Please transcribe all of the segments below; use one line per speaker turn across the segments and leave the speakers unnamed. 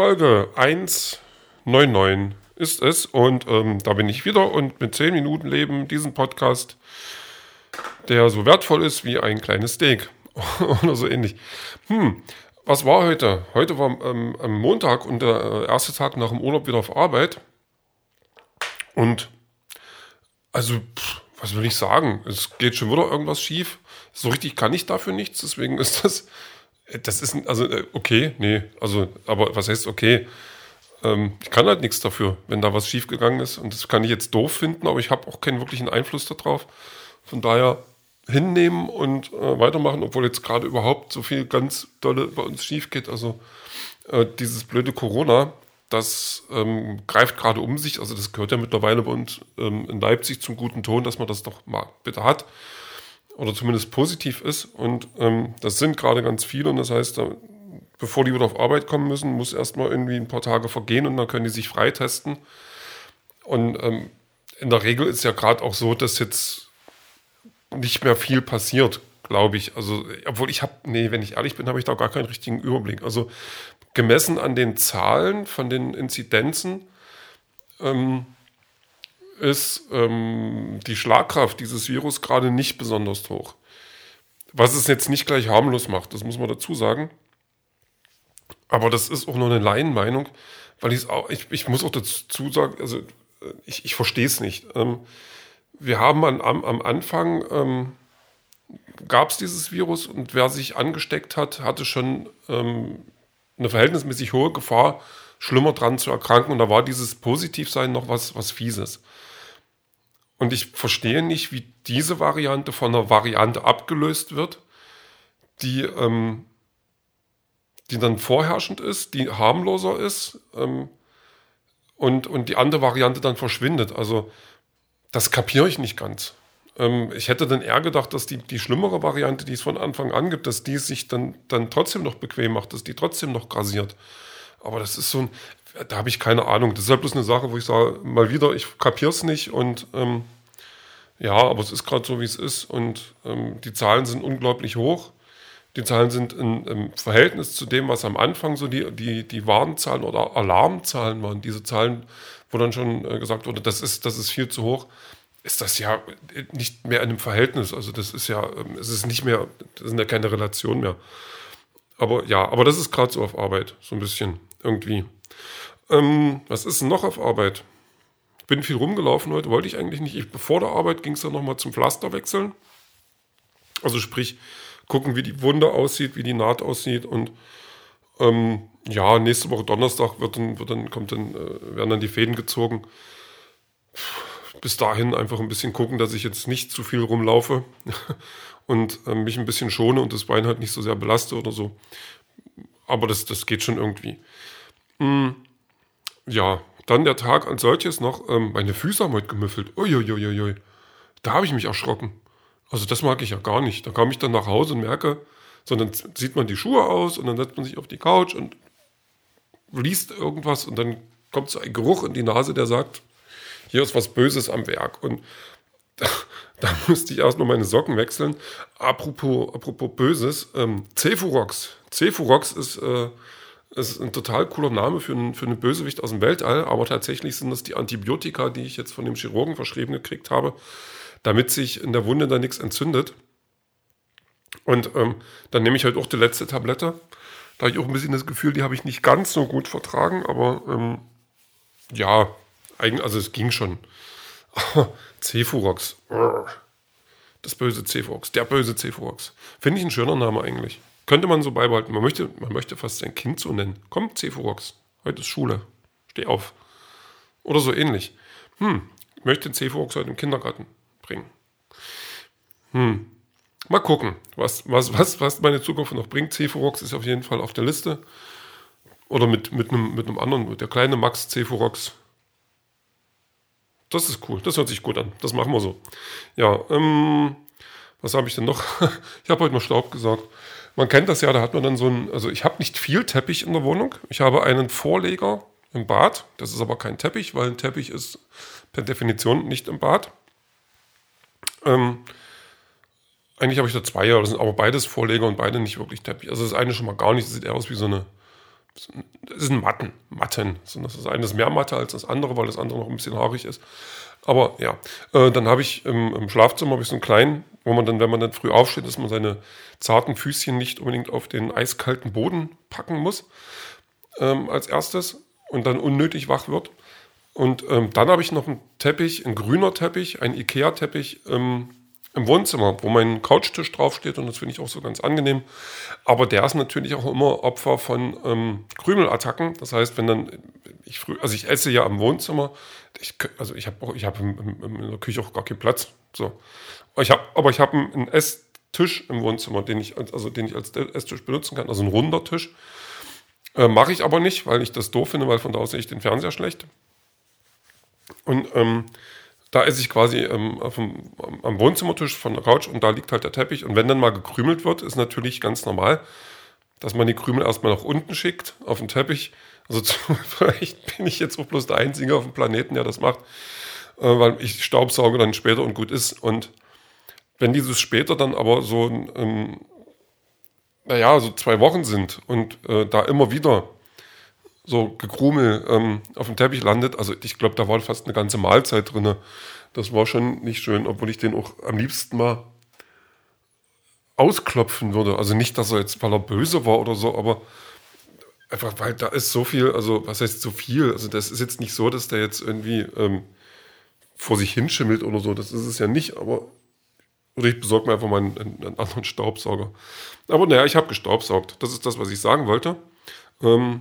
Folge 199 ist es und ähm, da bin ich wieder und mit 10 Minuten Leben diesen Podcast, der so wertvoll ist wie ein kleines Steak oder so ähnlich. Hm, was war heute? Heute war ähm, am Montag und der äh, erste Tag nach dem Urlaub wieder auf Arbeit und also, pff, was will ich sagen? Es geht schon wieder irgendwas schief. So richtig kann ich dafür nichts, deswegen ist das das ist, also, äh, okay, nee, also, aber was heißt okay? Ähm, ich kann halt nichts dafür, wenn da was schiefgegangen ist. Und das kann ich jetzt doof finden, aber ich habe auch keinen wirklichen Einfluss darauf. Von daher hinnehmen und äh, weitermachen, obwohl jetzt gerade überhaupt so viel ganz dolle bei uns schief geht. Also äh, dieses blöde Corona, das ähm, greift gerade um sich. Also das gehört ja mittlerweile bei uns ähm, in Leipzig zum guten Ton, dass man das doch mal bitte hat oder zumindest positiv ist. Und ähm, das sind gerade ganz viele. Und das heißt, da, bevor die wieder auf Arbeit kommen müssen, muss erstmal irgendwie ein paar Tage vergehen und dann können die sich freitesten. Und ähm, in der Regel ist ja gerade auch so, dass jetzt nicht mehr viel passiert, glaube ich. Also, obwohl ich habe, nee, wenn ich ehrlich bin, habe ich da gar keinen richtigen Überblick. Also gemessen an den Zahlen von den Inzidenzen, ähm, ist ähm, die Schlagkraft dieses Virus gerade nicht besonders hoch. Was es jetzt nicht gleich harmlos macht, das muss man dazu sagen. Aber das ist auch nur eine Laienmeinung, weil ich auch, ich, ich muss auch dazu sagen, also äh, ich, ich verstehe es nicht. Ähm, wir haben an, am, am Anfang ähm, gab es dieses Virus und wer sich angesteckt hat, hatte schon ähm, eine verhältnismäßig hohe Gefahr, schlimmer dran zu erkranken. Und da war dieses Positivsein noch was, was Fieses. Und ich verstehe nicht, wie diese Variante von einer Variante abgelöst wird, die, ähm, die dann vorherrschend ist, die harmloser ist ähm, und, und die andere Variante dann verschwindet. Also das kapiere ich nicht ganz. Ähm, ich hätte dann eher gedacht, dass die, die schlimmere Variante, die es von Anfang an gibt, dass die sich dann, dann trotzdem noch bequem macht, dass die trotzdem noch grasiert. Aber das ist so ein, da habe ich keine Ahnung. Das ist halt bloß eine Sache, wo ich sage, mal wieder, ich kapiere es nicht und ähm, ja, aber es ist gerade so, wie es ist und ähm, die Zahlen sind unglaublich hoch. Die Zahlen sind in, im Verhältnis zu dem, was am Anfang so die, die, die Warnzahlen oder Alarmzahlen waren, diese Zahlen, wo dann schon äh, gesagt wurde, das ist, das ist viel zu hoch, ist das ja nicht mehr in einem Verhältnis. Also das ist ja, ähm, es ist nicht mehr, das sind ja keine Relation mehr. Aber ja, aber das ist gerade so auf Arbeit, so ein bisschen irgendwie. Ähm, was ist noch auf Arbeit? Bin viel rumgelaufen heute, wollte ich eigentlich nicht. Ich, bevor der Arbeit ging es dann nochmal zum Pflaster wechseln. Also sprich, gucken, wie die Wunde aussieht, wie die Naht aussieht und ähm, ja, nächste Woche Donnerstag wird dann, wird dann, kommt dann, äh, werden dann die Fäden gezogen. Bis dahin einfach ein bisschen gucken, dass ich jetzt nicht zu viel rumlaufe und äh, mich ein bisschen schone und das Bein halt nicht so sehr belaste oder so. Aber das, das geht schon irgendwie. Hm, ja, dann der Tag als solches noch, ähm, meine Füße haben heute gemüffelt. Uiuiuiui. Da habe ich mich erschrocken. Also das mag ich ja gar nicht. Da komme ich dann nach Hause und merke, sondern sieht man die Schuhe aus und dann setzt man sich auf die Couch und liest irgendwas und dann kommt so ein Geruch in die Nase, der sagt, hier ist was Böses am Werk. Und da, da musste ich erst noch meine Socken wechseln. Apropos, apropos Böses, ähm, Cefurox. Cefurox ist äh, ist ein total cooler Name für einen, für einen Bösewicht aus dem Weltall, aber tatsächlich sind das die Antibiotika, die ich jetzt von dem Chirurgen verschrieben gekriegt habe, damit sich in der Wunde da nichts entzündet. Und ähm, dann nehme ich halt auch die letzte Tablette. Da habe ich auch ein bisschen das Gefühl, die habe ich nicht ganz so gut vertragen, aber ähm, ja, also es ging schon. Cefurox. Das böse Cefurox. Der böse Cefurox. Finde ich ein schöner Name eigentlich. Könnte man so beibehalten. Man möchte, man möchte fast sein Kind so nennen. Komm, Cefurox, heute ist Schule. Steh auf. Oder so ähnlich. Hm, ich möchte Cefurox heute im Kindergarten bringen. Hm, mal gucken, was, was, was, was meine Zukunft noch bringt. Cefurox ist auf jeden Fall auf der Liste. Oder mit, mit, einem, mit einem anderen, der kleine Max Cefurox. Das ist cool, das hört sich gut an. Das machen wir so. Ja, ähm, was habe ich denn noch? ich habe heute noch Staub gesagt. Man kennt das ja, da hat man dann so ein, also ich habe nicht viel Teppich in der Wohnung. Ich habe einen Vorleger im Bad. Das ist aber kein Teppich, weil ein Teppich ist per Definition nicht im Bad. Ähm, eigentlich habe ich da zwei, das sind aber beides Vorleger und beide nicht wirklich Teppich. Also das eine schon mal gar nicht, das sieht eher aus wie so eine das sind Matten, Matten. Das ist eines mehr Matte als das andere, weil das andere noch ein bisschen haarig ist. Aber ja, äh, dann habe ich im, im Schlafzimmer ich so einen kleinen, wo man dann, wenn man dann früh aufsteht, dass man seine zarten Füßchen nicht unbedingt auf den eiskalten Boden packen muss ähm, als erstes und dann unnötig wach wird. Und ähm, dann habe ich noch einen Teppich, ein grüner Teppich, ein Ikea-Teppich ähm, im Wohnzimmer, wo mein Couchtisch draufsteht und das finde ich auch so ganz angenehm. Aber der ist natürlich auch immer Opfer von ähm, Krümelattacken. Das heißt, wenn dann ich früh, also ich esse ja im Wohnzimmer, ich, also ich habe ich hab in der Küche auch gar keinen Platz. So, ich habe, aber ich habe einen Esstisch im Wohnzimmer, den ich also den ich als Esstisch benutzen kann, also ein runder Tisch. Äh, Mache ich aber nicht, weil ich das doof finde, weil von da aus sehe ich den Fernseher schlecht. Und ähm, da esse ich quasi ähm, dem, am Wohnzimmertisch von der Couch und da liegt halt der Teppich. Und wenn dann mal gekrümelt wird, ist natürlich ganz normal, dass man die Krümel erstmal nach unten schickt auf den Teppich. Also vielleicht bin ich jetzt auch bloß der Einzige auf dem Planeten, der das macht, äh, weil ich staubsauge dann später und gut ist. Und wenn dieses später dann aber so, ähm, naja, so zwei Wochen sind und äh, da immer wieder so Gekrumel ähm, auf dem Teppich landet. Also ich glaube, da war fast eine ganze Mahlzeit drin. Das war schon nicht schön, obwohl ich den auch am liebsten mal ausklopfen würde. Also nicht, dass er jetzt, weil er böse war oder so, aber einfach, weil da ist so viel, also was heißt so viel? Also das ist jetzt nicht so, dass der jetzt irgendwie ähm, vor sich hinschimmelt oder so. Das ist es ja nicht, aber oder ich besorge mir einfach mal einen, einen anderen Staubsauger. Aber naja, ich habe gestaubsaugt. Das ist das, was ich sagen wollte. Ähm,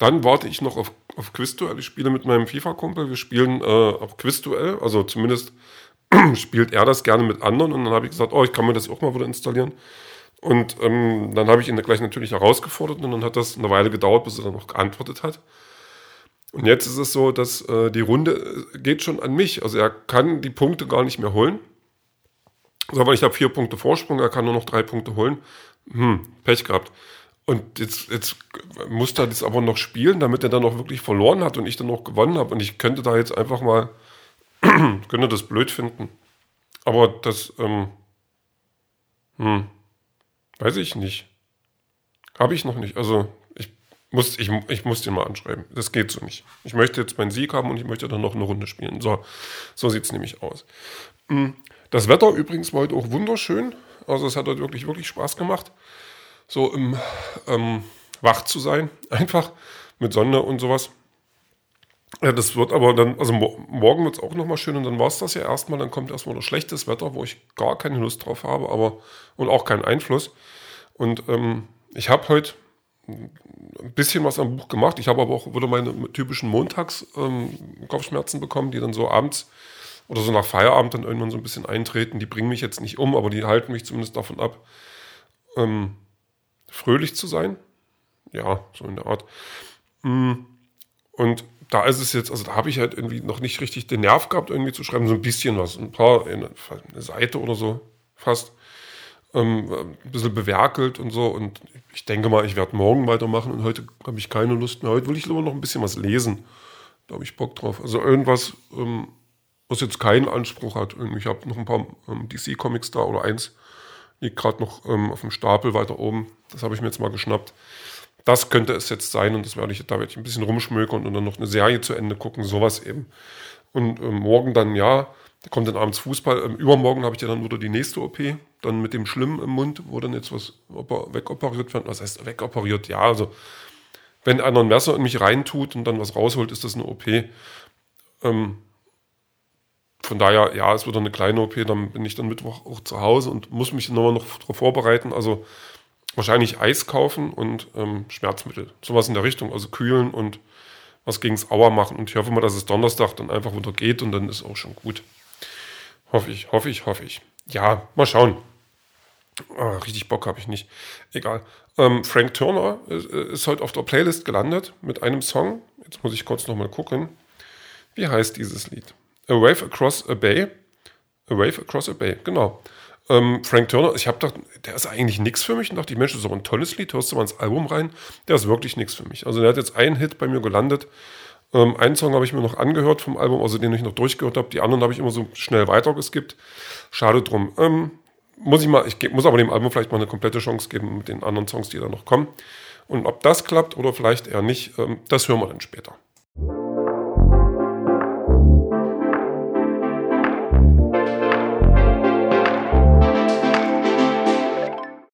dann warte ich noch auf, auf Quizduell. Ich spiele mit meinem FIFA-Kumpel. Wir spielen äh, auf Quizduell. Also zumindest spielt er das gerne mit anderen. Und dann habe ich gesagt, oh, ich kann mir das auch mal wieder installieren. Und ähm, dann habe ich ihn gleich natürlich herausgefordert. Und dann hat das eine Weile gedauert, bis er dann noch geantwortet hat. Und jetzt ist es so, dass äh, die Runde äh, geht schon an mich. Also er kann die Punkte gar nicht mehr holen. So, weil ich habe vier Punkte Vorsprung, er kann nur noch drei Punkte holen. Hm, Pech gehabt. Und jetzt, jetzt muss er das aber noch spielen, damit er dann auch wirklich verloren hat und ich dann noch gewonnen habe. Und ich könnte da jetzt einfach mal, könnte das blöd finden. Aber das, ähm, hm, weiß ich nicht. Habe ich noch nicht. Also ich muss, ich, ich muss den mal anschreiben. Das geht so nicht. Ich möchte jetzt meinen Sieg haben und ich möchte dann noch eine Runde spielen. So, so sieht es nämlich aus. Hm, das Wetter übrigens war heute auch wunderschön. Also es hat heute wirklich, wirklich Spaß gemacht so im ähm, wach zu sein, einfach mit Sonne und sowas. Ja, das wird aber dann, also morgen wird es auch nochmal schön und dann war es das ja erstmal. Dann kommt erstmal das schlechtes Wetter, wo ich gar keine Lust drauf habe, aber und auch keinen Einfluss. Und ähm, ich habe heute ein bisschen was am Buch gemacht. Ich habe aber auch wieder meine typischen Montags-Kopfschmerzen ähm, bekommen, die dann so abends oder so nach Feierabend dann irgendwann so ein bisschen eintreten. Die bringen mich jetzt nicht um, aber die halten mich zumindest davon ab, ähm, fröhlich zu sein. Ja, so in der Art. Mm. Und da ist es jetzt, also da habe ich halt irgendwie noch nicht richtig den Nerv gehabt, irgendwie zu schreiben, so ein bisschen was, ein paar, eine, Seite oder so fast. Ähm, ein bisschen bewerkelt und so. Und ich denke mal, ich werde morgen weitermachen und heute habe ich keine Lust mehr. Heute will ich lieber noch ein bisschen was lesen. Da habe ich Bock drauf. Also irgendwas, ähm, was jetzt keinen Anspruch hat. Ich habe noch ein paar ähm, DC-Comics da oder eins liegt gerade noch ähm, auf dem Stapel weiter oben. Das habe ich mir jetzt mal geschnappt. Das könnte es jetzt sein und das werde ich, da werde ich ein bisschen rumschmökern und dann noch eine Serie zu Ende gucken, sowas eben. Und ähm, morgen dann, ja, da kommt dann abends Fußball. Ähm, übermorgen habe ich ja dann wieder die nächste OP, dann mit dem Schlimm im Mund, wo dann jetzt was wegoperiert wird. Was heißt wegoperiert? Ja, also wenn einer ein Messer in mich reintut und dann was rausholt, ist das eine OP. Ähm, von daher, ja, es wird eine kleine OP, dann bin ich dann Mittwoch auch zu Hause und muss mich nochmal noch darauf vorbereiten. Also wahrscheinlich Eis kaufen und ähm, Schmerzmittel. Sowas in der Richtung, also kühlen und was gegens Auer machen. Und ich hoffe mal, dass es Donnerstag dann einfach wieder geht und dann ist auch schon gut. Hoffe ich, hoffe ich, hoffe ich. Ja, mal schauen. Ah, richtig Bock habe ich nicht. Egal. Ähm, Frank Turner ist, ist heute auf der Playlist gelandet mit einem Song. Jetzt muss ich kurz nochmal gucken. Wie heißt dieses Lied? A Wave Across a Bay. A Wave Across a Bay, genau. Ähm, Frank Turner, ich habe gedacht, der ist eigentlich nichts für mich. Und dachte, die Mensch, das ist aber ein tolles Lied, hörst du mal ins Album rein. Der ist wirklich nichts für mich. Also der hat jetzt einen Hit bei mir gelandet. Ähm, einen Song habe ich mir noch angehört vom Album, also den ich noch durchgehört habe. Die anderen habe ich immer so schnell weitergeskippt. Schade drum. Ähm, muss ich mal, ich muss aber dem Album vielleicht mal eine komplette Chance geben mit den anderen Songs, die da noch kommen. Und ob das klappt oder vielleicht eher nicht, ähm, das hören wir dann später.